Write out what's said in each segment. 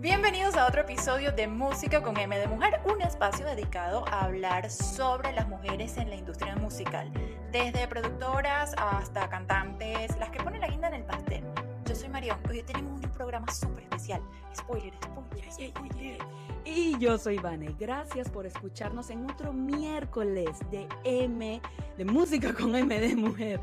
Bienvenidos a otro episodio de Música con M de Mujer, un espacio dedicado a hablar sobre las mujeres en la industria musical, desde productoras hasta cantantes, las que ponen la guinda en el pastel. Soy Marión, hoy tenemos un programa súper especial. Spoiler, spoiler, spoiler. Y yo soy Vane. Gracias por escucharnos en otro miércoles de M, de Música con M de Mujer.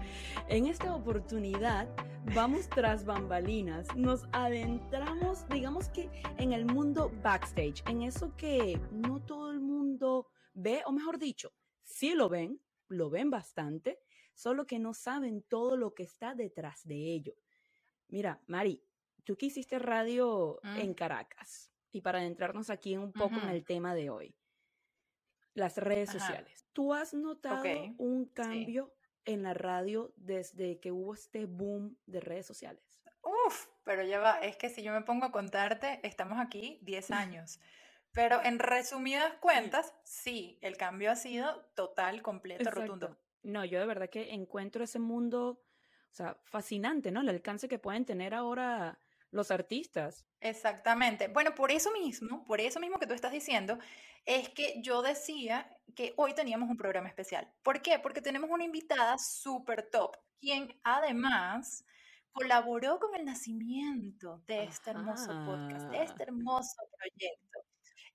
En esta oportunidad vamos tras bambalinas, nos adentramos, digamos que en el mundo backstage, en eso que no todo el mundo ve, o mejor dicho, sí lo ven, lo ven bastante, solo que no saben todo lo que está detrás de ello. Mira, Mari, tú que hiciste radio Mm. en Caracas, y para adentrarnos aquí un poco en el tema de hoy, las redes Ajá. sociales. ¿Tú has notado un cambio en la radio desde que hubo este boom de redes sociales? Uf, pero ya va, es que si yo me pongo a contarte, estamos aquí 10 años. Pero en resumidas cuentas, sí, el cambio ha sido total, completo, rotundo. Exacto. No, yo de verdad que encuentro ese mundo, sea, fascinante, ¿no? El alcance que pueden tener ahora los artistas. Exactamente. Bueno, por eso mismo, por eso mismo que tú estás diciendo, es que yo decía que hoy teníamos un programa especial. ¿Por qué? Porque tenemos una invitada súper top, quien además colaboró con el nacimiento de este hermoso podcast, de este hermoso proyecto.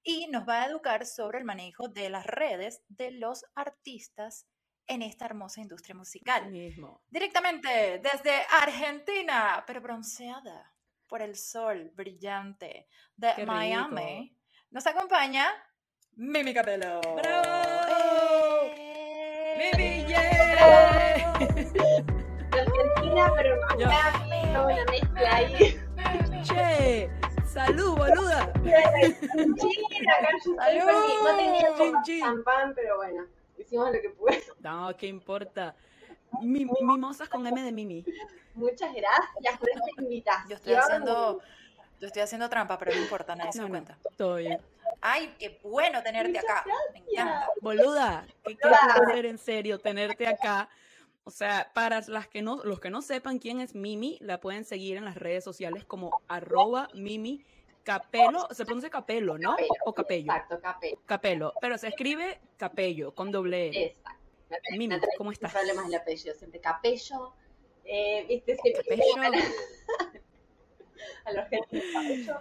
Y nos va a educar sobre el manejo de las redes de los artistas en esta hermosa industria musical. mismo. Directamente desde Argentina, pero bronceada por el sol brillante de Qué rico. Miami, nos acompaña Mimi Capello. ¡Bravo! ¡Eh! ¡Mimi, yeah! de Argentina, pero. Miami, no una mezcla ahí. ¡Che! ¡Salud, boluda! No chin. champán, pero bueno, lo que pude. No, ¿qué importa? Mi- mimosas con M de Mimi. Muchas gracias por esta invitación. Yo estoy haciendo, yo estoy haciendo trampa, pero no importa, nadie se da cuenta. todo bien. Ay, qué bueno tenerte Muchas acá. Me encanta. Boluda, qué, qué placer en serio tenerte acá. O sea, para las que no, los que no sepan quién es Mimi, la pueden seguir en las redes sociales como arroba Mimi Capelo. Se pronuncia Capelo, ¿no? Capello. O Capello. Exacto, capello. Capelo. Pero se escribe Capello, con doble E. Exacto. Mimi, ¿cómo estás? problemas el apellido, siempre capello. Eh, ¿Viste? Siempre Capello. a los argentinos capello.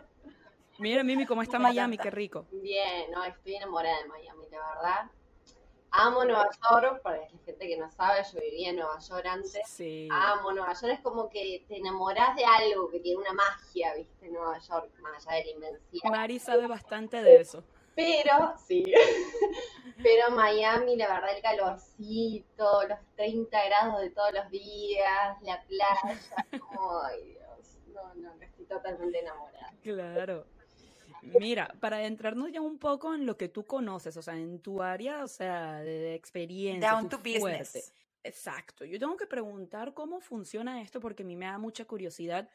Mira, Mimi, cómo está Miami, qué rico. Bien, no, estoy enamorada de Miami, la verdad. Amo Nueva York, para la gente que no sabe, yo vivía en Nueva York antes. Sí. Amo Nueva York, es como que te enamorás de algo que tiene una magia, ¿viste? Nueva York, más allá de la inmensidad. Mari sabe bastante de eso. Pero, sí. Pero Miami, la verdad, el calorcito, los 30 grados de todos los días, la playa. Ay, Dios. No, no, no, estoy totalmente enamorada. Claro. Mira, para adentrarnos ya un poco en lo que tú conoces, o sea, en tu área, o sea, de, experiencia, Down tu to fuerte. business. Exacto. Yo tengo que preguntar cómo funciona esto porque a mí me da mucha curiosidad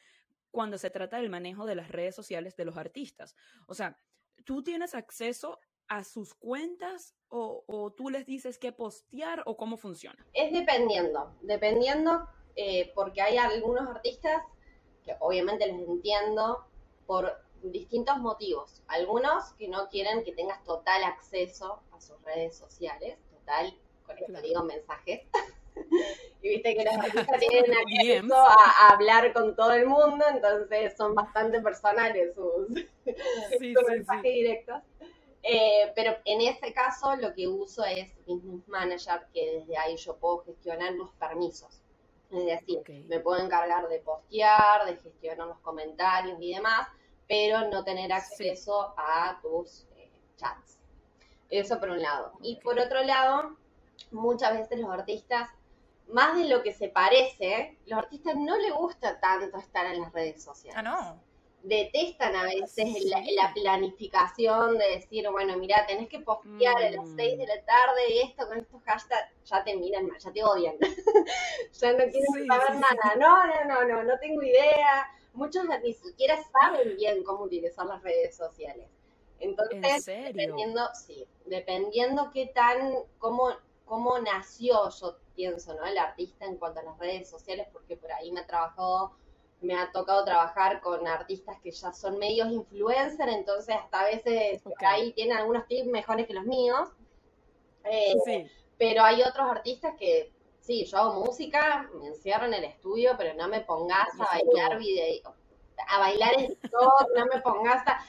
cuando se trata del manejo de las redes sociales de los artistas. O sea, ¿tú tienes acceso a sus cuentas o, o tú les dices qué postear o cómo funciona? Es dependiendo, dependiendo, eh, porque hay algunos artistas que obviamente les entiendo por distintos motivos. Algunos que no quieren que tengas total acceso a sus redes sociales, total, con esto Claro. digo mensajes. y viste que los artistas tienen acceso a, a hablar con todo el mundo, entonces son bastante personales sus, Sí, sus mensajes directos. Eh, pero en ese caso lo que uso es Business Manager, que desde ahí yo puedo gestionar los permisos. Es decir, me puedo encargar de postear, de gestionar los comentarios y demás, pero no tener acceso a tus eh, chats. Eso por un lado. Y por otro lado, muchas veces los artistas, más de lo que se parece, los artistas no les gusta tanto estar en las redes sociales Ah, no. detestan a veces Sí. la, la planificación de decir, bueno, mira, tenés que postear a las Mm. 6 de la tarde esto con estos hashtags, ya te miran mal, ya te odian. ya no quieren Sí, saber sí, nada. No, no, no, no, no tengo idea. Muchos ni siquiera saben bien cómo utilizar las redes sociales. ¿En Entonces, serio? dependiendo, sí, dependiendo qué tan, cómo, cómo nació, yo pienso, ¿no? El artista en cuanto a las redes sociales, porque por ahí me ha trabajado me ha tocado trabajar con artistas que ya son medios influencer, entonces hasta a veces ahí tienen algunos tips mejores que los míos. Eh, sí. Pero hay otros artistas que, sí, yo hago música, me encierro en el estudio, pero no me pongas a bailar video, a bailar en todo, no me pongas a...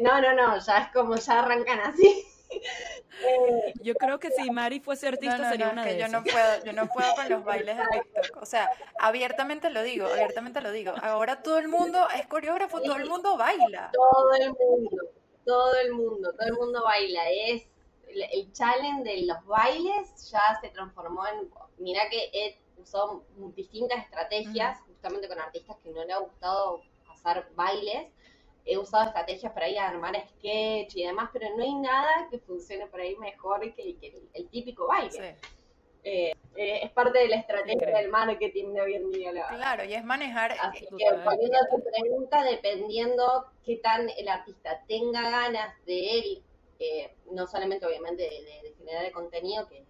No, no, no, ya es como ya arrancan así. Eh, yo creo que si Mari fuese artista sería una de yo no puedo, yo no puedo con los bailes de TikTok. O sea, abiertamente lo digo, abiertamente lo digo. Ahora todo el mundo es coreógrafo, todo el mundo baila. Todo el mundo, todo el mundo, todo el mundo baila. Es el challenge de los bailes ya se transformó en, mira que he usado distintas estrategias, justamente con artistas que no le ha gustado hacer bailes, he usado estrategias para ir a armar sketch y demás, pero no hay nada que funcione por ahí mejor que, el, típico baile. Eh, eh, es parte de la estrategia del marketing de hoy en día. claro, y es manejar. Así que poniendo tu pregunta, dependiendo qué tan el artista tenga ganas de él, eh, no solamente obviamente de, generar el contenido, que es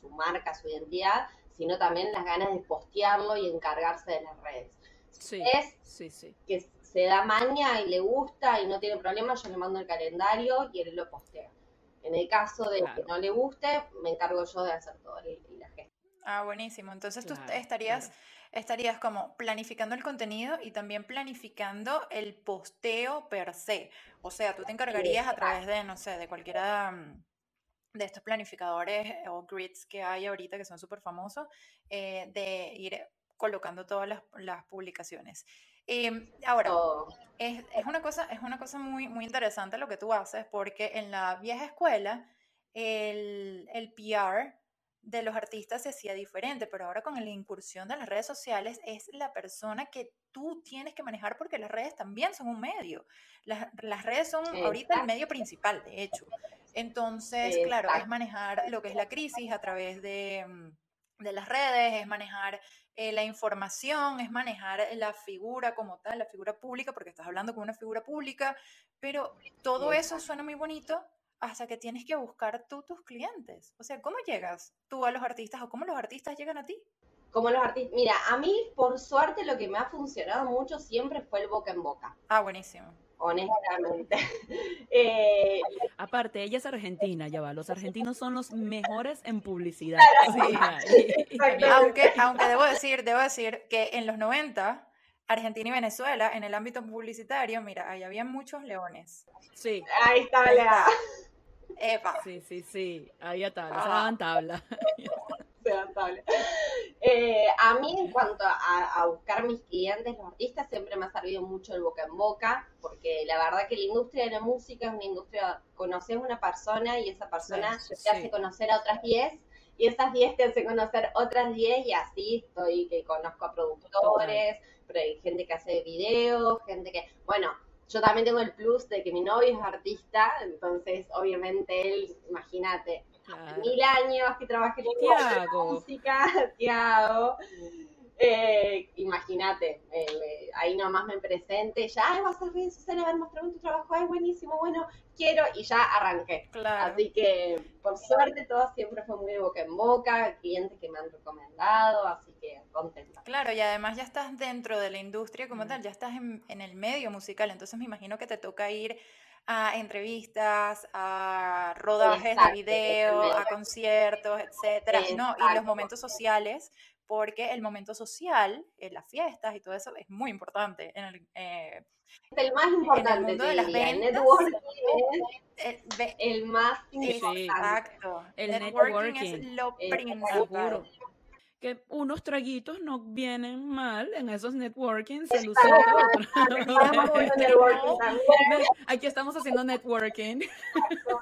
su, marca, su identidad, sino también las ganas de postearlo y encargarse de las redes. Sí, es sí, sí. que se da maña y le gusta y no tiene problema, yo le mando el calendario y él lo postea. En el caso de que no le guste, me encargo yo de hacer todo el. Ah, buenísimo. Entonces tú estarías, estarías como planificando el contenido y también planificando el posteo per se. O sea, tú te encargarías a través de, no sé, de cualquiera mm, de estos planificadores o grids que hay ahorita que son súper famosos, eh, de ir colocando todas las publicaciones. Em, ahora, oh. es, una cosa, es una cosa muy, muy interesante lo que tú haces, porque en la vieja escuela el, el PR de los artistas se hacía diferente, pero ahora con la incursión de las redes sociales es la persona que tú tienes que manejar porque las redes también son un medio. Las, las redes son ahorita el medio principal, de hecho. Entonces, claro, es manejar lo que es la crisis a través de, mm, de las redes, es manejar eh, la información, es manejar la figura como tal, la figura pública, porque estás hablando con una figura pública, pero todo eso suena muy bonito hasta que tienes que buscar tú tus clientes. O sea, ¿cómo llegas tú a los artistas o cómo los artistas llegan a ti? Como los artistas, mira, a mí por suerte lo que me ha funcionado mucho siempre fue el boca en boca. Ah, buenísimo honestamente. Eh, Aparte, ella es argentina, ya va. Los argentinos son los mejores en publicidad. aunque, aunque debo decir, debo decir que en los 90, Argentina y Venezuela, en el ámbito publicitario, mira, ahí había muchos leones. Sí. Ahí está la. Epa. Sí, sí, sí. Ahí está, se daban tabla. Eh, a mí, en cuanto a, buscar mis clientes, los artistas, siempre me ha servido mucho el boca en boca, porque la verdad que la industria de la música es una industria, conoces a una persona y esa persona te hace conocer a otras 10 y esas 10 te hacen conocer otras 10 y así estoy, que conozco a productores, pero hay gente que hace videos, gente que, bueno, yo también tengo el plus de que mi novio es artista, entonces obviamente él, imagínate, mil años que trabajé en música, Tiago. Eh, Imagínate, eh, ahí nomás me presente, ya, ay, vas a redes sociales a ver, mostrame tu trabajo, ay, buenísimo, bueno, quiero, y ya arranqué. Así que, por suerte, todo siempre fue muy de boca en boca, clientes que me han recomendado, así que contenta. Claro, y además ya estás dentro de la industria como tal, ya estás en, en el medio musical, entonces me imagino que te toca ir a entrevistas, a rodajes de video, a conciertos, etcétera, ¿no? Y los momentos sociales, porque el momento social, en las fiestas y todo eso es muy importante. En el, eh, el más importante. En el mundo de las ventas. Networking es el, más importante. Exacto. El networking, es lo principal que unos traguitos no vienen mal en esos networking, se Aquí estamos haciendo networking.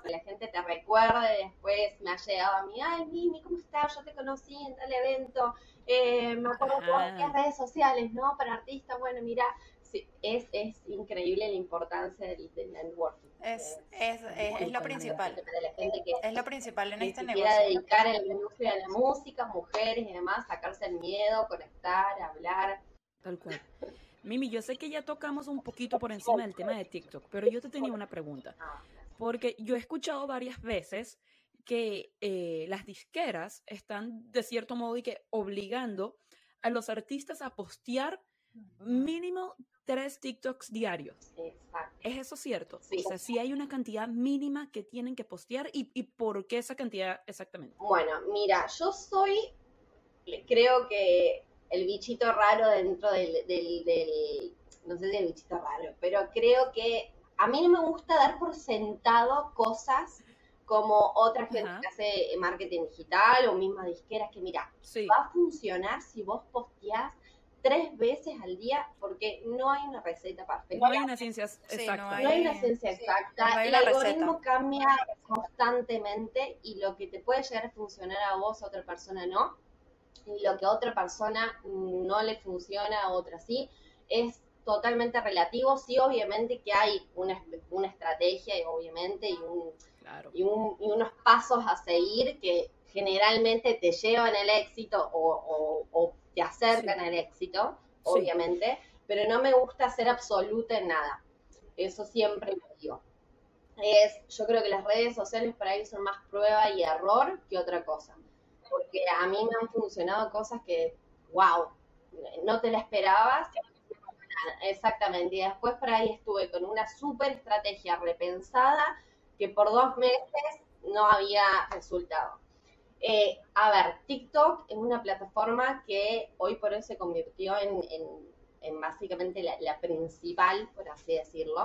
La gente te recuerde, después me ha llegado a mí, ay Mimi, ¿cómo estás? Yo te conocí en tal evento, eh, me acuerdo qué redes sociales, ¿no? Para artistas, bueno, mira, es, es increíble la importancia del, networking. Es, es, es, lo principal. es lo principal en este negocio. Dedicar a la industria de la música, mujeres y demás, sacarse el miedo, conectar, hablar. Tal cual. Mimi, yo sé que ya tocamos un poquito por encima del tema de TikTok, pero yo te tenía una pregunta. Ah. Porque yo he escuchado varias veces que eh, las disqueras están de cierto modo y que obligando a los artistas a postear mínimo tres TikToks diarios. Exacto. ¿Es eso cierto? Sí. O sea, si hay una cantidad mínima que tienen que postear y, y por qué esa cantidad exactamente. Bueno, mira, yo soy, creo que el bichito raro dentro del, del, del, no sé si el bichito raro, pero creo que a mí no me gusta dar por sentado cosas como otra gente Ajá. que hace marketing digital o mismas disqueras que mira, Sí. va a funcionar si vos posteás tres veces al día porque no hay una receta perfecta. No hay una ciencia Sí, exacta. no No hay una ciencia exacta. No hay el algoritmo receta. cambia constantemente y lo que te puede llegar a funcionar a vos, a otra persona no. Y lo que a otra persona no le funciona, a otra sí, es totalmente relativo. Sí, obviamente que hay una, una estrategia, y obviamente, y, un, Claro. y, un- y unos pasos a seguir que generalmente te llevan al éxito o, o- o te acercan Sí. al éxito, Sí. obviamente, pero no me gusta ser absoluta en nada. Eso siempre lo digo. Es, yo creo que las redes sociales para ahí son más prueba y error que otra cosa. Porque a mí me han funcionado cosas que, wow, no te la esperabas. Exactamente. Y después por ahí estuve con una súper estrategia repensada que por dos meses no había resultado. Eh, a ver, TikTok es una plataforma que hoy por hoy se convirtió en, en- en básicamente la, la principal, por así decirlo.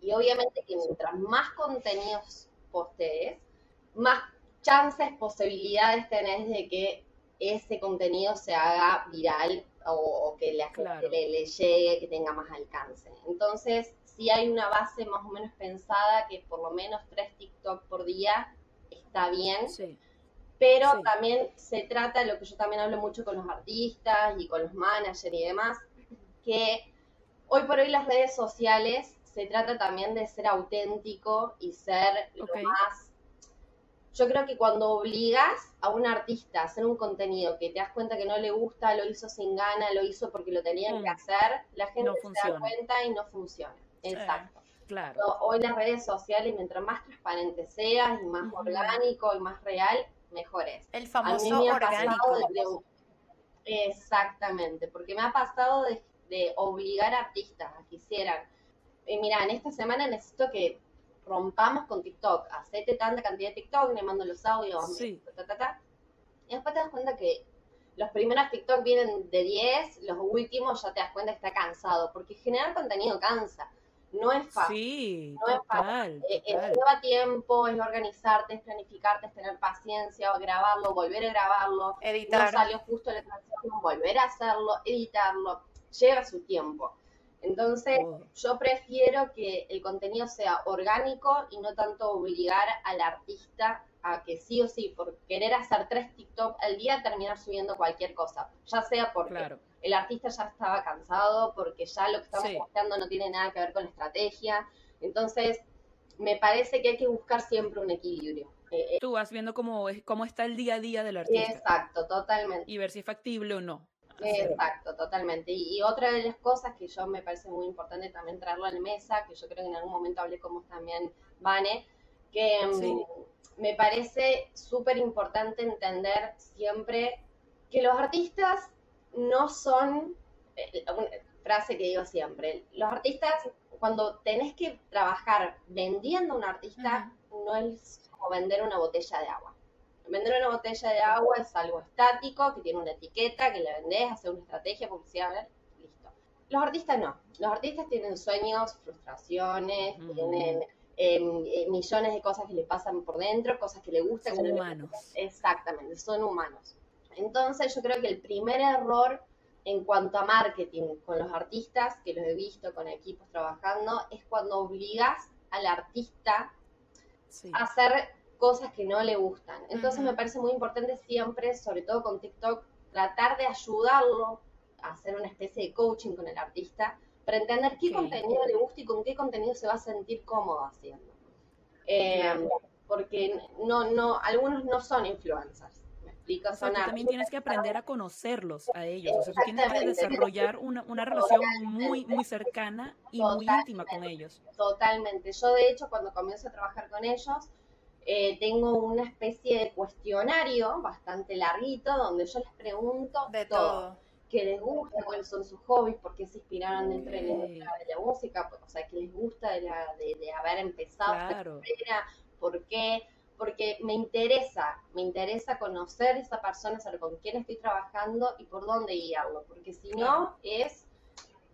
Y obviamente que mientras más contenidos postees, más chances, posibilidades tenés de que ese contenido se haga viral o, o que la gente Claro. le, le llegue, que tenga más alcance. Entonces, si hay una base más o menos pensada que por lo menos tres TikTok por día está bien, Sí. Pero Sí. también se trata, lo que yo también hablo mucho con los artistas y con los managers y demás, que hoy por hoy las redes sociales se trata también de ser auténtico y ser Ok. lo más... Yo creo que cuando obligas a un artista a hacer un contenido que te das cuenta que no le gusta, lo hizo sin gana, lo hizo porque lo tenían Mm. que hacer, la gente No se da cuenta y no funciona. Exacto. Claro. Hoy las redes sociales, mientras más transparente seas y más Ujú. orgánico y más real, mejor es. El A mí famoso me ha orgánico. de, de- exactamente, porque me ha pasado de, de obligar a artistas a que hicieran, eh, mira, en esta semana necesito que rompamos con TikTok, hacete tanta cantidad de TikTok, le mando los audios, Sí. ta, ta, ta. y después te das cuenta que los primeros TikTok vienen de 10, los últimos ya te das cuenta que está cansado, porque generar contenido cansa, no es fácil. Sí, No es total, Eh, eh, total. lleva tiempo, es organizarte, es planificarte, es tener paciencia, grabarlo, volver a grabarlo, no Editar. salió justo la canción, volver a hacerlo, editarlo, lleva su tiempo. Entonces, Todo. yo prefiero que el contenido sea orgánico y no tanto obligar al artista a que sí o sí, por querer hacer tres TikTok al día, terminar subiendo cualquier cosa, ya sea porque Claro. El artista ya estaba cansado, porque ya lo que estamos Sí. no tiene nada que ver con la estrategia. Entonces, me parece que hay que buscar siempre un equilibrio. Eh, Tú vas viendo cómo, cómo está el día a día del eh, artista exacto, totalmente. y ver si es factible o no. Exacto, totalmente. Y, y otra de las cosas que yo me parece muy importante también traerlo a la mesa, que yo creo que en algún momento hablé con vos también, Vane, que mm, me parece súper importante entender siempre que los artistas no son, eh, una frase que digo siempre, los artistas cuando tenés que trabajar vendiendo a un artista no es como vender una botella de agua. Vender una botella de agua es algo estático, que tiene una etiqueta, que la vendés, hacer una estrategia, publicidad, listo. Los artistas no. Los artistas tienen sueños, frustraciones, tienen eh, eh, millones de cosas que le pasan por dentro, cosas que le gustan. Son que no le humanos. Exactamente, son humanos. Entonces yo creo que el primer error en cuanto a marketing con los artistas, que los he visto con equipos trabajando, es cuando obligas al artista Sí. a hacer cosas que no le gustan. Entonces me parece muy importante siempre, sobre todo con TikTok, tratar de ayudarlo a hacer una especie de coaching con el artista para entender qué contenido le gusta y con qué contenido se va a sentir cómodo haciendo. Eh. Porque no, no, algunos no son influencers. ¿Me explico? O sea, Son tú también tienes que aprender a conocerlos a ellos. O sea, tú tienes que desarrollar una, una relación muy, muy cercana y muy íntima con ellos. Totalmente. Yo, de hecho, cuando comienzo a trabajar con ellos, eh, tengo una especie de cuestionario bastante larguito donde yo les pregunto De todo. todo. qué les gusta, cuáles son sus hobbies, por qué se inspiraron dentro de la, de la música, o sea, qué les gusta de, la, de, de haber empezado esta Claro. carrera, por qué, porque me interesa, me interesa conocer esa persona, saber con quién estoy trabajando y por dónde guiarlo, porque si no es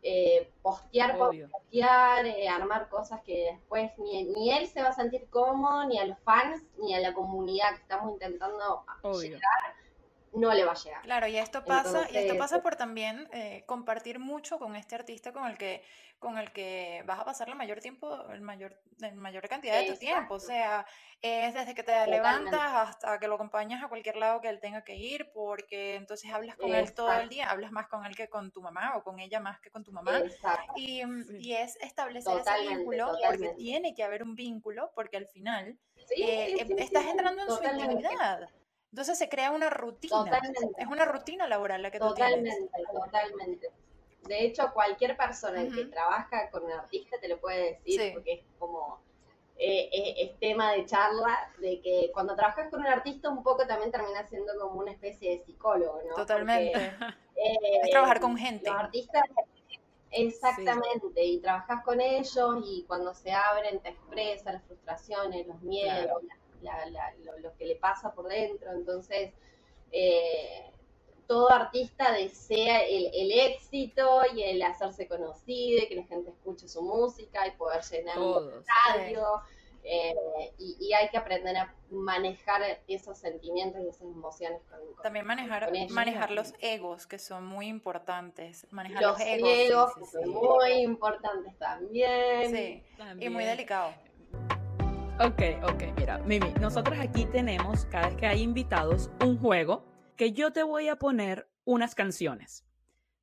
eh, postear por postear, eh, armar cosas que después ni, ni él se va a sentir cómodo, ni a los fans, ni a la comunidad que estamos intentando Obvio. llegar, no le va a llegar. Claro, y esto pasa, y esto pasa por también eh, compartir mucho con este artista con el que, con el que vas a pasar la mayor tiempo, el mayor, la mayor cantidad de tu tiempo. O sea, es desde que te Totalmente. levantas hasta que lo acompañas a cualquier lado que él tenga que ir, porque entonces hablas con él todo el día, hablas más con él que con tu mamá o con ella más que con tu mamá. Y, mm, y es establecer Totalmente, ese vínculo, porque totalmente. tiene que haber un vínculo, porque al final Sí, eh, sí, sí, estás entrando en su totalmente. intimidad. Entonces se crea una rutina. Totalmente. Es una rutina laboral la que tú tienes. Totalmente, totalmente. De hecho, cualquier persona que trabaja con un artista te lo puede decir, Sí. porque es como, eh, es, es tema de charla, de que cuando trabajas con un artista un poco también termina siendo como una especie de psicólogo, ¿no? Totalmente. Porque, eh, Es trabajar con gente. Los artistas, exactamente, y trabajas con ellos y cuando se abren te expresan las frustraciones, los miedos, la- la- lo, lo que le pasa por dentro. Entonces, eh, todo artista desea el, el éxito y el hacerse conocido y que la gente escuche su música y poder llenar un estadio. eh, y, y hay que aprender a manejar esos sentimientos y esas emociones con, con- También manejar, con ellos. manejar los egos, que son muy importantes. Manejar los los egos. egos, sí, que sí, son muy importantes también. Sí, y muy También. delicado. Ok, ok, mira, Mimi, nosotros aquí tenemos, cada vez que hay invitados, un juego que yo te voy a poner unas canciones.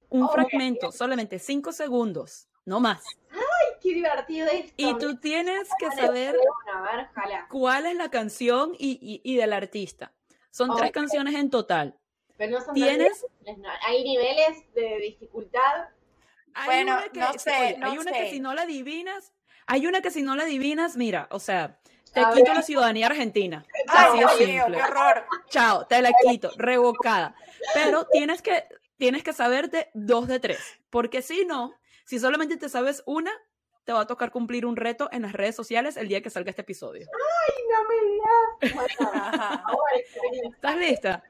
Un fragmento, solamente cinco segundos, no más. Ay, qué divertido esto. Y tú tienes que saber ver, cuál es la canción y, y- y del artista. Son tres canciones en total. Pero no son Tienes. Hay niveles de dificultad. hay Bueno, una que, no sé, oye, no hay una que si no la adivinas, hay una que si no la adivinas, mira, o sea, te A quito ver. la ciudadanía argentina. Así de simple. qué horror. Chao, te la quito, revocada. Pero tienes que, tienes que saberte dos de tres, porque si no, si solamente te sabes una, te va a tocar cumplir un reto en las redes sociales el día que salga este episodio. Ay, no me digas. Bueno, ¿Estás lista?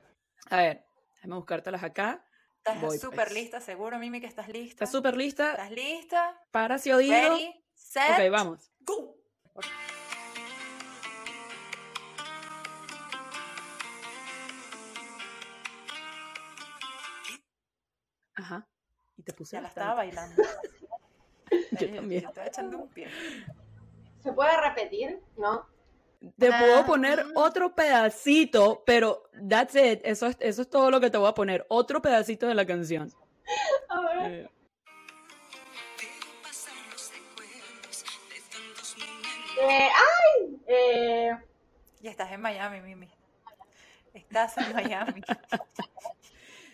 A ver, déjame buscártelas acá. Estás súper pues. lista, seguro, Mimi, que estás lista. ¿Estás súper lista? ¿Estás lista? Para ese oído. Ready, set, Ok, vamos. go. Y te puse Ya la estaba bailando. Yo también. Estaba echando un pie. ¿Se puede repetir? ¿No? Te puedo Ah, poner mm. otro pedacito, pero that's it. Eso es, eso es todo lo que te voy a poner. Otro pedacito de la canción. A ver. Eh, Eh, ¡Ay! Eh, Y estás en Miami, Mimi. Estás en Miami.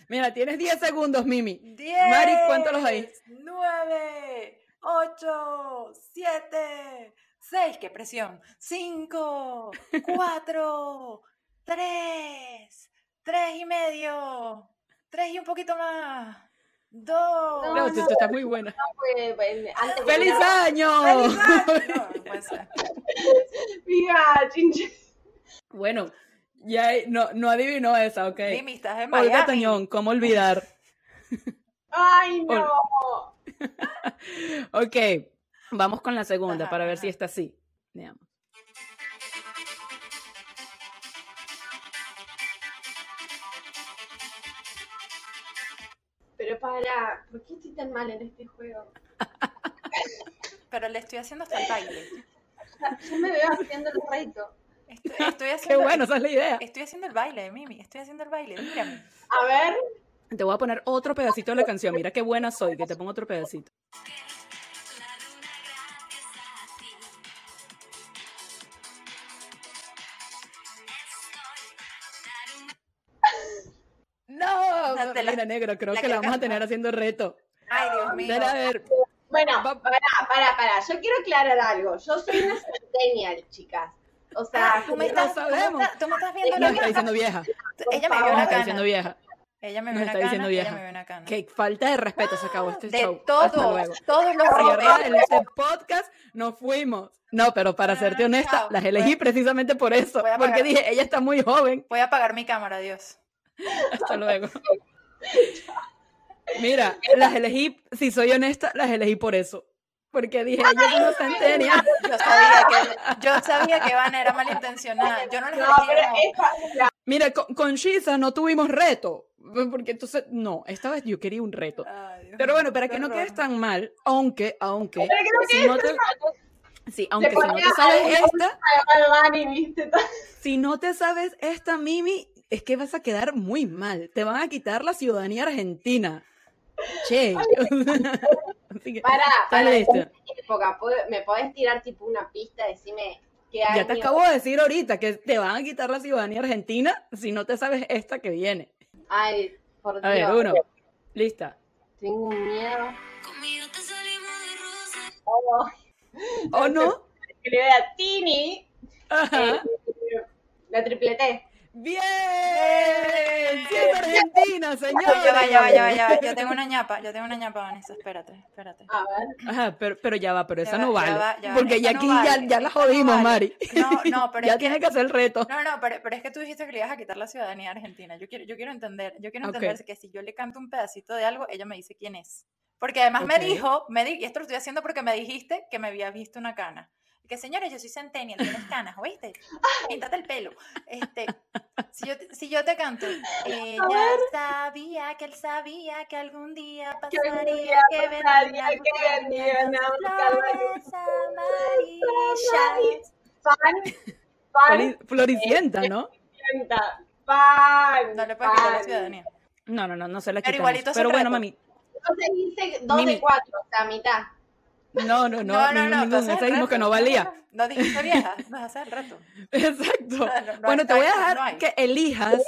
Mira, tienes 10 segundos, Mimi. 10. Mari, cuéntalos ahí. 9, 8, 7, 6. ¡Qué presión! 5, 4, 3, 3 y medio, 3 y un poquito más, 2. No, No, tú, tú estás muy buena. fue- fue- antes ¡Feliz año! ¡Feliz año! No, no ser. Diga, chinche. Bueno, ya no, no adivinó esa, ok. Mimi, estás en Olga Miami. Tañón, ¿cómo olvidar? ¡Ay, no! Ok, vamos con la segunda Ajá, para ver ajá. si está así. Veamos. Pero para, ¿por qué estoy tan mal en este juego? Pero le estoy haciendo hasta el baile. Yo me veo haciendo el reto. Estoy, estoy Qué haciendo, bueno, esa es la idea. Estoy haciendo el baile, Mimi. Estoy haciendo el baile. Mírame. A ver, Te voy a poner otro pedacito de la canción. Mira qué buena soy, que te pongo otro pedacito. No, sea, te la- mira negro, creo la que la vamos a tener haciendo reto. Ay, Dios mío. Dale, a ver, bueno, pará, pará, pará. Yo quiero aclarar algo. Yo soy una centennial, chicas. O sea, Ah, tú me estás, tú me estás- tú me estás viendo la está diciendo vieja. Ella me vio Está cara. diciendo vieja. Ella me una cana, diciendo ella me ve una cana. Qué falta de respeto se acabó este de show. Todos, todos los el- este podcast, nos fuimos. No, pero para serte no, honesta, las elegí precisamente por eso. Porque dije, ella está muy joven. Voy a apagar mi cámara, Dios. Hasta luego. Mira, las elegí, si soy honesta, las elegí por eso. Porque dije, es una centenia. Yo sabía que, yo sabía que Van era malintencionada. Yo no les No, como- esta, Mira, con, con Shiza no tuvimos reto. Porque entonces, no, esta vez yo quería un reto. Ay, Pero bueno, para que no quedes tan mal, aunque, aunque, Pero que no si no te, sí, aunque si no te sabes esta, si no te sabes esta, Mimi, es que vas a quedar muy mal. Te van a quitar la ciudadanía argentina. Che. Así que, Para, ¿estás para esa época, ¿puede- ¿me podés tirar tipo una pista? Decime qué año. Ya te acabo de decir ahorita que te van a quitar la ciudadanía argentina si no te sabes esta que viene. Ay, por Dios. A ver, uno. Lista. Tengo un miedo. Conmigo te salimos de rosa. Oh, ¿O no? que le a Tini. Ajá. eh, la triple T. ¡Bien! ¡Sí es Argentina, señor! Ya va, ya va, ya va, ya va. Yo tengo una ñapa, yo tengo una ñapa, Vanessa. Espérate, espérate. A ver. Ajá, pero, pero ya va, pero Ya esa va, no ya vale. va, ya va. Porque Esta ya no aquí ya, vale, ya la esta no jodimos, vale. Mari. No, no, pero ya es que- tiene que hacer el reto. No, no, pero, pero es que tú dijiste que le ibas a quitar la ciudadanía argentina. Yo quiero, yo quiero entender, yo quiero entender que si yo le canto un pedacito de algo, ella me dice quién es. Porque además me Ok. dijo, me di- y esto lo estoy haciendo porque me dijiste que me había visto una cana. Que señores, yo soy centennial, tienes canas, ¿oíste? Píntate el pelo. Este, si yo, te- si yo te canto, ella sabía que él sabía que algún día Que pasaría día que pasaría vendría que buscando vendrían a esas buscarla. flores amarillas. Fan. Fan. Flori- Floricienta, ¿no? Fan. Fan. No le puedes quitar la ciudadanía. No, no, no, no se la Pero quitamos. igualito es Pero bueno, mami. Entonces dice 2 Mimi. de 4, o sea, mitad. No, no, no, No, no, ningún, no, ningún. que no valía. No, no, no dijiste vieja, vas a hacer el reto. Exacto. No, no bueno, te no voy a dejar que elijas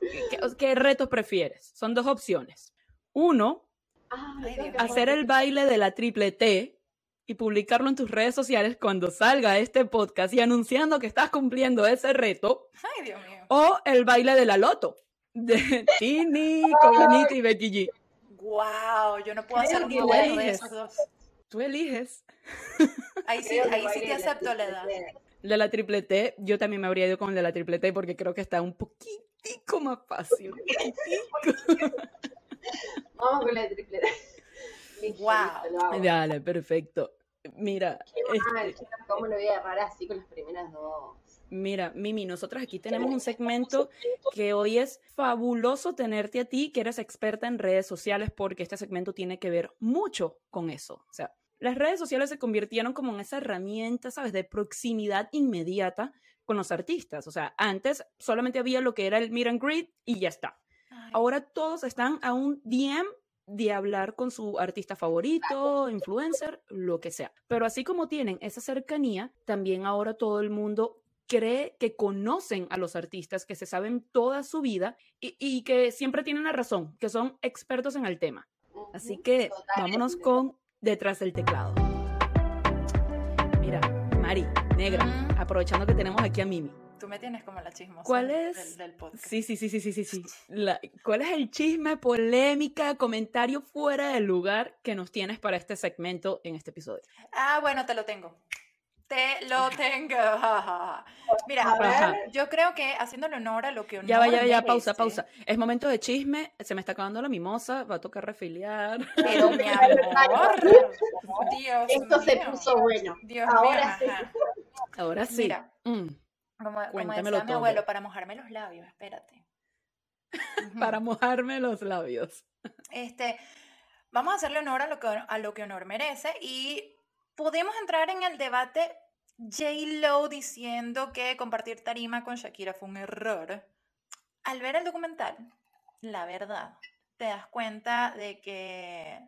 qué, qué retos prefieres. Son dos opciones. Uno, Ay, Dios que hacer el baile de la triple T y publicarlo en tus redes sociales cuando salga este podcast y anunciando que estás cumpliendo ese reto. Ay, Dios mío. O el baile de la loto de Tini, Colinita y Becky G. Wow, yo no puedo hacer ninguno de esos dos. Tú eliges. Ahí sí, ahí sí te la acepto la edad. De la triple T, yo también me habría ido con el de la triple T porque creo que está un poquitico más fácil. Vamos con la triple T. Wow. Dale, perfecto. Mira, Qué este, mal, chicas, ¿cómo lo voy a agarrar así con las primeras dos? mira, Mimi, nosotros aquí tenemos un segmento que hoy es fabuloso tenerte a ti, que eres experta en redes sociales, porque este segmento tiene que ver mucho con eso. O sea, las redes sociales se convirtieron como en esa herramienta, ¿sabes?, de proximidad inmediata con los artistas. O sea, antes solamente había lo que era el meet and greet y ya está. Ay, Ahora todos están a un DM de hablar con su artista favorito, influencer, lo que sea. Pero así como tienen esa cercanía, también ahora todo el mundo cree que conocen a los artistas, que se saben toda su vida y, y que siempre tienen la razón, que son expertos en el tema. Así que vámonos con detrás del teclado. Mira, Mari, negra, Ujú. aprovechando que tenemos aquí a Mimi. Tú me tienes como la chismosa ¿Cuál del- es? del, podcast. Sí, sí, sí, sí, sí, sí, sí. La- ¿Cuál es el chisme, polémica, comentario fuera del lugar que nos tienes para este segmento en este episodio? Ah, bueno, te lo tengo. Te lo tengo. Mira, A ver. Ajá. yo creo que haciéndole honor a lo que honor Ya va, ya, ya, pausa, pausa. Es momento de chisme, se me está acabando la mimosa, va a tocar refiliar. Pero mi amor, Dios Esto se puso bueno. Dios Ahora mío, sí. Ahora sí. Mira, Mm, como, como decía mi todo. abuelo, para mojarme los labios, espérate. Para mojarme los labios. Este, vamos a hacerle honor a lo que, a lo que honor merece y podemos entrar en el debate J-Lo diciendo que compartir tarima con Shakira fue un error. Al ver el documental, la verdad, te das cuenta de que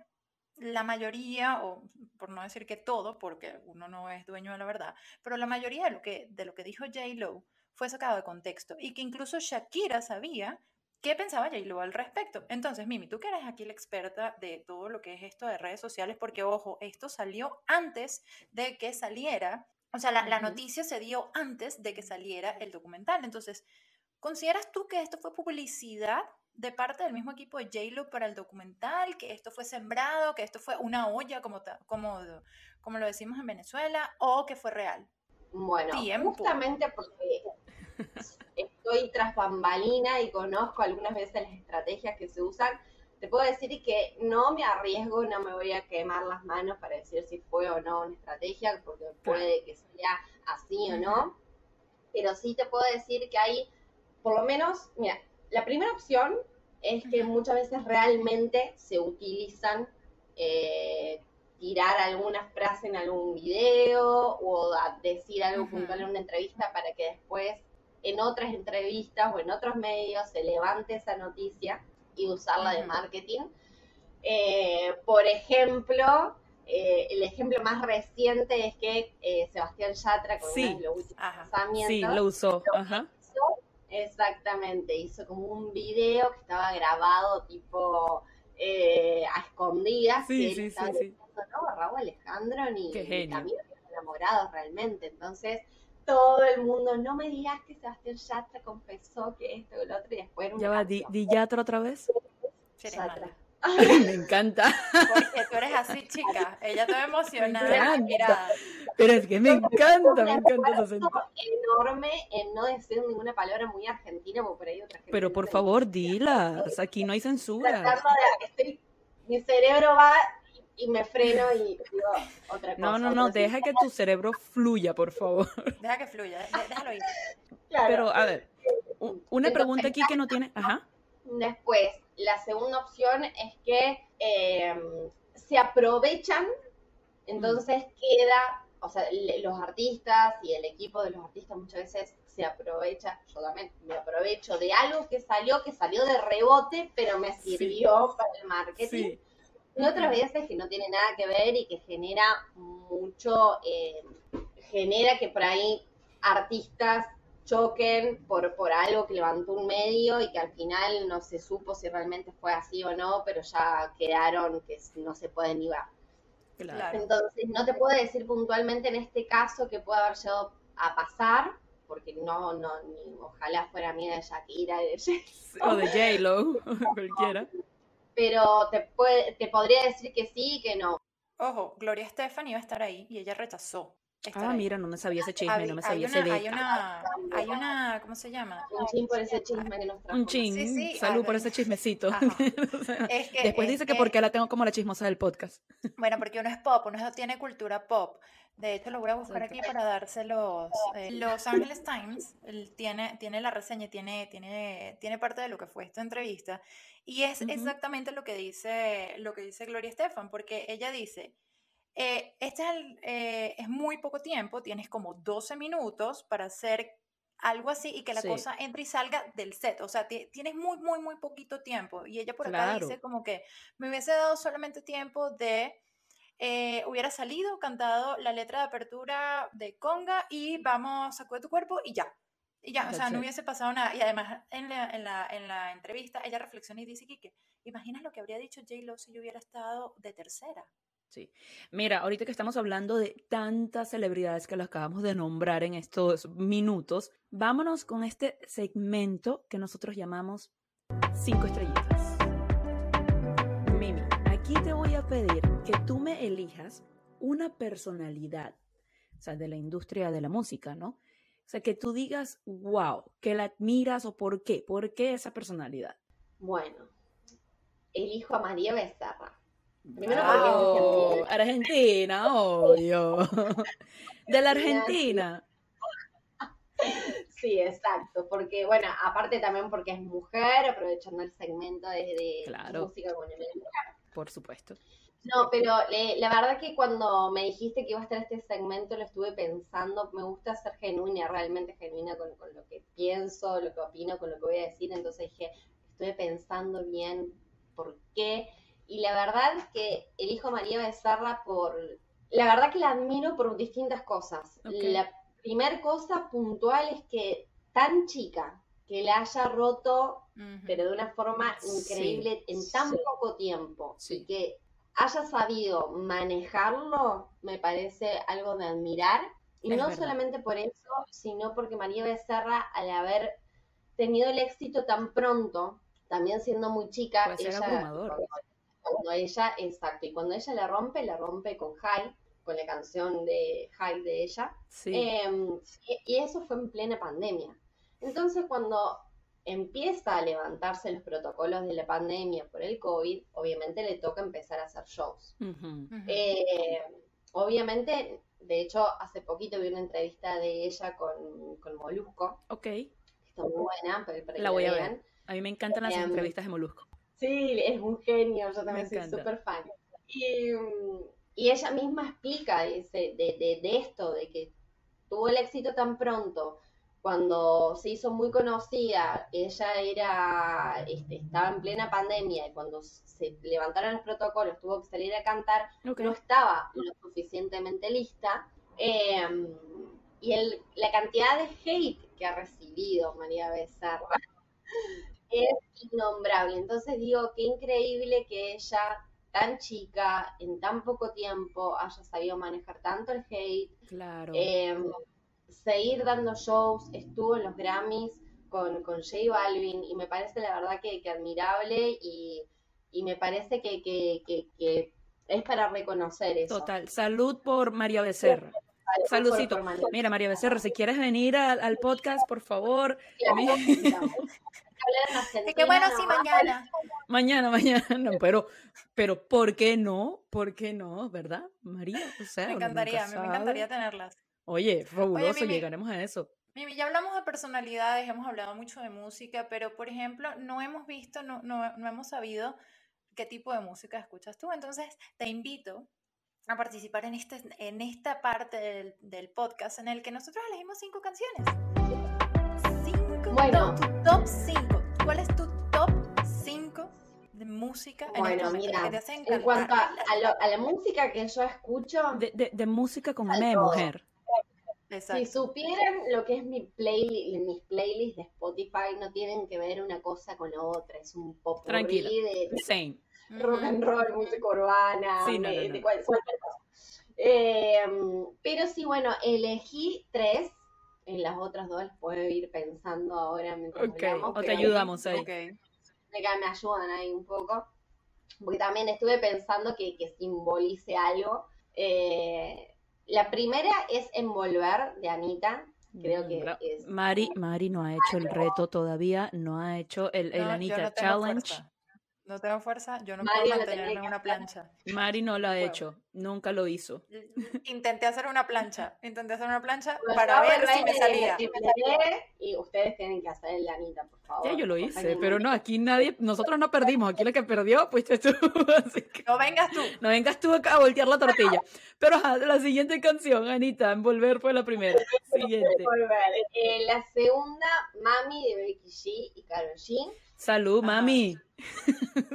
la mayoría, o por no decir que todo, porque uno no es dueño de la verdad, pero la mayoría de lo que, de lo que dijo J-Lo fue sacado de contexto y que incluso Shakira sabía qué pensaba J-Lo al respecto. Entonces, Mimi, tú que eres aquí la experta de todo lo que es esto de redes sociales, porque ojo, esto salió antes de que saliera, o sea, la, la noticia se dio antes de que saliera el documental. Entonces, ¿consideras tú que esto fue publicidad de parte del mismo equipo de J-Lo para el documental, que esto fue sembrado, que esto fue una olla, como, como, como lo decimos en Venezuela, o que fue real. Bueno, Tiempo. justamente porque estoy tras bambalina y conozco algunas veces las estrategias que se usan, te puedo decir que no me arriesgo, no me voy a quemar las manos para decir si fue o no una estrategia, porque puede que sea así o no, pero sí te puedo decir que hay, por lo menos, mira, la primera opción es que muchas veces realmente se utilizan eh, tirar alguna frase en algún video o decir algo puntual en una entrevista para que después en otras entrevistas o en otros medios se levante esa noticia y usarla de marketing. Eh, por ejemplo, eh, el ejemplo más reciente es que eh, Sebastián Yatra con Sí. uno de los últimos Ajá. lanzamientos Sí, lo usó. Ajá. hizo, exactamente, hizo como un video que estaba grabado tipo eh, a escondidas. Sí, sí, estaba sí, sí. diciendo, no, Raúl Alejandro ni, Qué ni. Camilo están enamorados realmente. Entonces, todo el mundo, no me digas que Sebastián Yatra confesó que esto y lo otro y después era una Ya va, di, di Yatra otra vez. Yatra. me encanta. Porque tú eres así, chica. Ella toda emocionada, encanta. Pero es que me encanta, me encanta ese enorme en no decir ninguna palabra muy argentina, porque por ahí otra gente Pero por favor, dilas. Aquí no hay censura. de, estoy, mi cerebro va y, me freno y digo otra cosa. No, no, no, deja que tu cerebro fluya, por favor. Deja que fluya, déjalo ir. Claro. Pero, a ver, una Entonces, pregunta aquí que no tiene. Ajá. Después, la segunda opción es que eh, se aprovechan, entonces queda, o sea, los artistas y el equipo de los artistas muchas veces se aprovecha, yo también me aprovecho de algo que salió, que salió de rebote, pero me Sí. sirvió para el marketing. Sí. Y otras veces que no tiene nada que ver y que genera mucho, eh, genera que por ahí artistas choquen por, por algo que levantó un medio y que al final no se supo si realmente fue así o no, pero ya quedaron que no se pueden ir. Claro. Claro. Entonces, no te puedo decir puntualmente en este caso que puede haber llegado a pasar, porque no, no, ni ojalá fuera mía de Shakira, de O de J-Lo, cualquiera. Pero te, puede, te podría decir que sí y que no. Ojo, Gloria Estefan iba a estar ahí y ella rechazó. Estar Ah, ahí. mira, no me sabía ese chisme, Hay, no me hay sabía una, ese hay detalle. una, hay una, ¿cómo se llama? Un chin por ese chisme que nos trajo. Un chin. Sí, sí, Salud por ese chismecito. Ajá. O sea, Es que, Después es dice que que- porque la tengo como la chismosa del podcast. Bueno, porque uno es pop, uno tiene cultura pop. De hecho, lo voy a buscar aquí para dárselos. Eh, Los Angeles Times él tiene, tiene la reseña, y tiene, tiene, tiene parte de lo que fue esta entrevista. Y es Ujú. exactamente lo que dice, lo que dice Gloria Estefan, porque ella dice, eh, este es, el- eh, es muy poco tiempo, tienes como 12 minutos para hacer algo así y que la Sí. cosa entre y salga del set. O sea, ti- tienes muy, muy, muy poquito tiempo. Y ella por acá dice como que me hubiese dado solamente tiempo de eh, hubiera salido, cantado la letra de apertura de Conga y vamos, sacude tu cuerpo y ya. Y ya, o sea, no hubiese pasado nada. Y además, en la, en la, en la entrevista, ella reflexiona y dice que, imaginas lo que habría dicho J-Lo si yo hubiera estado de tercera. Sí. Mira, ahorita que estamos hablando de tantas celebridades que lo acabamos de nombrar en estos minutos, vámonos con este segmento que nosotros llamamos Cinco Estrellitas. Mimi, aquí te voy a pedir que tú me elijas una personalidad, o sea, de la industria de la música, ¿no? O sea, que tú digas, wow, que la admiras o por qué, por qué esa personalidad. Bueno, elijo a María Becerra. Primero Wow, porque Argentina, obvio. De la Argentina. Sí, exacto, porque bueno, aparte también porque es mujer, aprovechando el segmento de, de Claro. música con el Por supuesto. No, pero eh, la verdad que cuando me dijiste que iba a estar este segmento lo estuve pensando, me gusta ser genuina, realmente genuina con, con lo que pienso, lo que opino, con lo que voy a decir, entonces dije, estuve pensando bien por qué, y la verdad es que elijo a María Becerra por, la verdad que la admiro por distintas cosas. La primer cosa puntual es que tan chica, que la haya roto pero de una forma Sí, increíble en tan sí. poco tiempo. Sí. Y que haya sabido manejarlo me parece algo de admirar. Y Es no verdad. solamente por eso, sino porque María Becerra, al haber tenido el éxito tan pronto, también siendo muy chica, ella. Cuando, ella, exacto, y cuando ella la rompe, la rompe con High, con la canción de High de ella. Sí. Em, y, y eso fue en plena pandemia. Entonces, cuando empieza a levantarse los protocolos de la pandemia por el COVID, obviamente le toca empezar a hacer shows. Eh, obviamente, de hecho, hace poquito vi una entrevista de ella con, con Molusco, Ok, está muy buena, para, que La voy a ver. a mí me encantan las Em, entrevistas de Molusco. Sí, es un genio, yo también soy súper fan. Y, mm, y ella misma explica dice, de, de, de esto, de que tuvo el éxito tan pronto, cuando se hizo muy conocida, ella era, este, estaba en plena pandemia y cuando se levantaron los protocolos tuvo que salir a cantar, no estaba lo suficientemente lista. eh, y el, la cantidad de hate que ha recibido María Becerra es innombrable. Entonces digo, qué increíble que ella, tan chica, en tan poco tiempo, haya sabido manejar tanto el hate, Claro. eh, seguir dando shows, estuvo en los Grammys con, con J Balvin y me parece la verdad que, que admirable y, y me parece que, que, que, es para reconocer eso. Total. Salud por María Becerra. Por- Saludcito. por María. Mira, María Becerra, si quieres venir al, al podcast, por favor, Claro, Argentina que bueno, sí, nomás. mañana. mañana, mañana, no, pero, pero, ¿por qué no? ¿Por qué no? ¿Verdad, María? O sea, Me encantaría, me encantaría tenerlas. Oye, fabuloso, Mimi. llegaremos a eso. Mimi, ya hablamos de personalidades, hemos hablado mucho de música, pero por ejemplo, no hemos visto, no, no, no hemos sabido qué tipo de música escuchas tú. Entonces, te invito a participar en, este, en esta parte del, del podcast en el que nosotros elegimos cinco canciones. Cinco, Bueno. top cinco. ¿Cuál es tu top cinco de música en Bueno, mira, que te hace en cuanto a, a lo- a la música que yo escucho, De, de, de música con M de todo. mujer. Exacto. si supieran lo que es mi play, mis playlists de Spotify, no tienen que ver una cosa con la otra, es un pop Tranquila. de Same. rock and roll, música urbana, Sí, no, de, no, no. cualquier cosa. Eh, pero sí, bueno, elegí tres, en las otras dos las puedo ir pensando ahora mientras Ok, hablamos, o te ayudamos ahí. De que me ayudan ahí un poco, porque también estuve pensando que, que simbolice algo. Eh, la primera es Envolver de Anita, creo que Bra- es... Mari, Mari no ha hecho el reto todavía, no ha hecho el, el No, Anita no Challenge. fuerza. No tengo fuerza, yo no puedo mantenerme en una plancha. Mari no lo ha hecho, nunca lo hizo. Intenté hacer una plancha, intenté hacer una plancha para ver si me salía. empecé Y ustedes tienen que hacer el Anita, por favor. Ya yo lo hice, pero no, aquí nadie, nosotros no perdimos, aquí la que perdió fuiste tú, así que No vengas tú. no vengas tú acá a voltear la tortilla. Pero ajá, la siguiente canción, Anita, Envolver fue la primera. Siguiente. Eh, la segunda, Mami de Becky G y Karol G. Salud, Ajá. mami.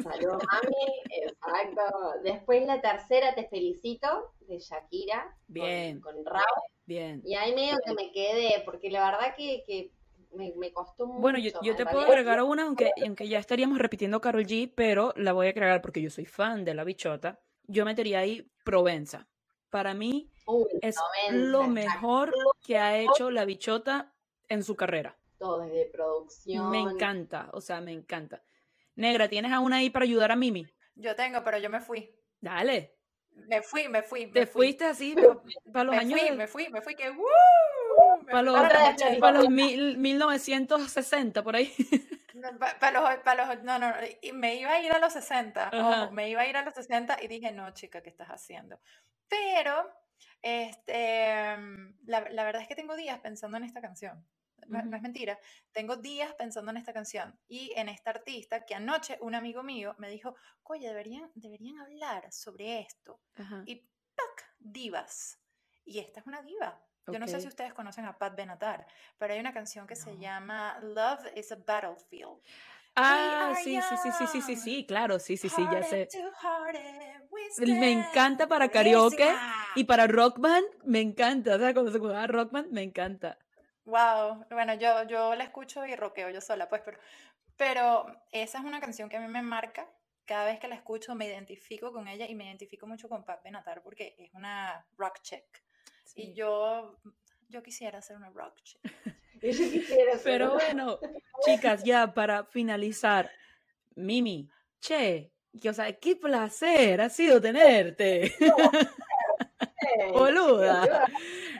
Saludos, mami. Exacto. Después la tercera, Te Felicito, de Shakira. Bien. Con, Raúl. Bien. Y ahí medio que me quedé, porque la verdad que, que me, me costó mucho. Bueno, yo, te puedo agregar una, aunque, aunque ya estaríamos repitiendo Carol G, pero la voy a agregar porque yo soy fan de la bichota. Yo metería ahí Provenza. Para mí Uy, es Provenza, lo mejor que ha hecho la bichota en su carrera. Todo desde producción. Me encanta, o sea, me encanta. Negra, ¿tienes a una ahí para ayudar a Mimi? Yo tengo, pero yo me fui. Dale. Me fui, me fui. me Te fui. fuiste así para los Me años. fui, de- me fui, me fui, que ¡uh! Me Para fui los, para para los mil- 1960, por ahí. Para los, para los, no, no, y me iba a ir a los 60, Ajá. ojo, me iba a ir a los 60 y dije, no, chica, ¿qué estás haciendo? Pero, este, mm, la, la verdad es que tengo días pensando en esta canción. No, es mentira, tengo días pensando en esta canción y en esta artista que anoche un amigo mío me dijo, oye, deberían, deberían hablar sobre esto. Y ¡pac! divas. Y esta es una diva. Yo no sé si ustedes conocen a Pat Benatar, pero hay una canción que se llama Love is a Battlefield. Ah, sí, sí, sí, sí, sí, sí, sí, claro, sí, sí, sí, ya sé. Me encanta para karaoke y para rock band, me encanta. O sea, cuando se juega rock band, me encanta. Wow, bueno, yo, yo la escucho y rockeo yo sola, pues, pero, pero esa es una canción que a mí me marca. Cada vez que la escucho me identifico con ella y me identifico mucho con Pat Benatar porque es una rock chick. Y yo, yo quisiera ser una rock ser Pero una- bueno, chicas, ya para finalizar, Mimi, che, que, o sea, qué placer ha sido tenerte. Boluda.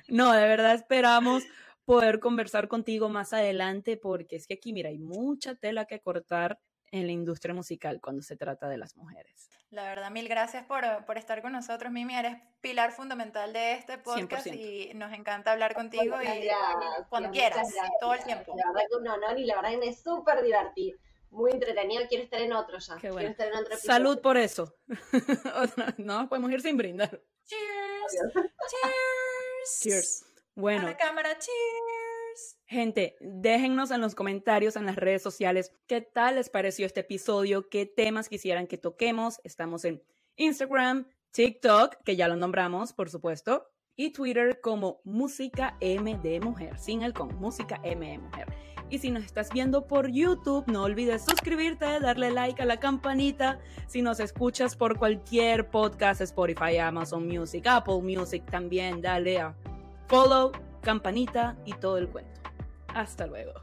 No, de verdad esperamos poder conversar contigo más adelante porque es que aquí, mira, hay mucha tela que cortar en la industria musical cuando se trata de las mujeres. La verdad, mil gracias por, por estar con nosotros, Mimi. Eres pilar fundamental de este podcast 100%. y nos encanta hablar contigo Muchas y gracias, cuando quieras, gracias. todo el tiempo. La verdad que un honor y la verdad que me es súper divertido. Muy entretenido. Quiero estar en otro ya. Qué Quiero bueno. estar en otro. Salud por eso. no nos podemos ir sin brindar. Cheers. Cheers. Cheers. A Bueno, la cámara, cheers. Gente, déjennos en los comentarios en las redes sociales qué tal les pareció este episodio, qué temas quisieran que toquemos. Estamos en Instagram, TikTok, que ya lo nombramos, por supuesto, y Twitter como Música M de Mujer, sin el con, Música M de Mujer. Y si nos estás viendo por YouTube, no olvides suscribirte, darle like a la campanita. Si nos escuchas por cualquier podcast, Spotify, Amazon Music, Apple Music, también dale a follow, campanita y todo el cuento. Hasta luego.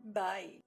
Bye.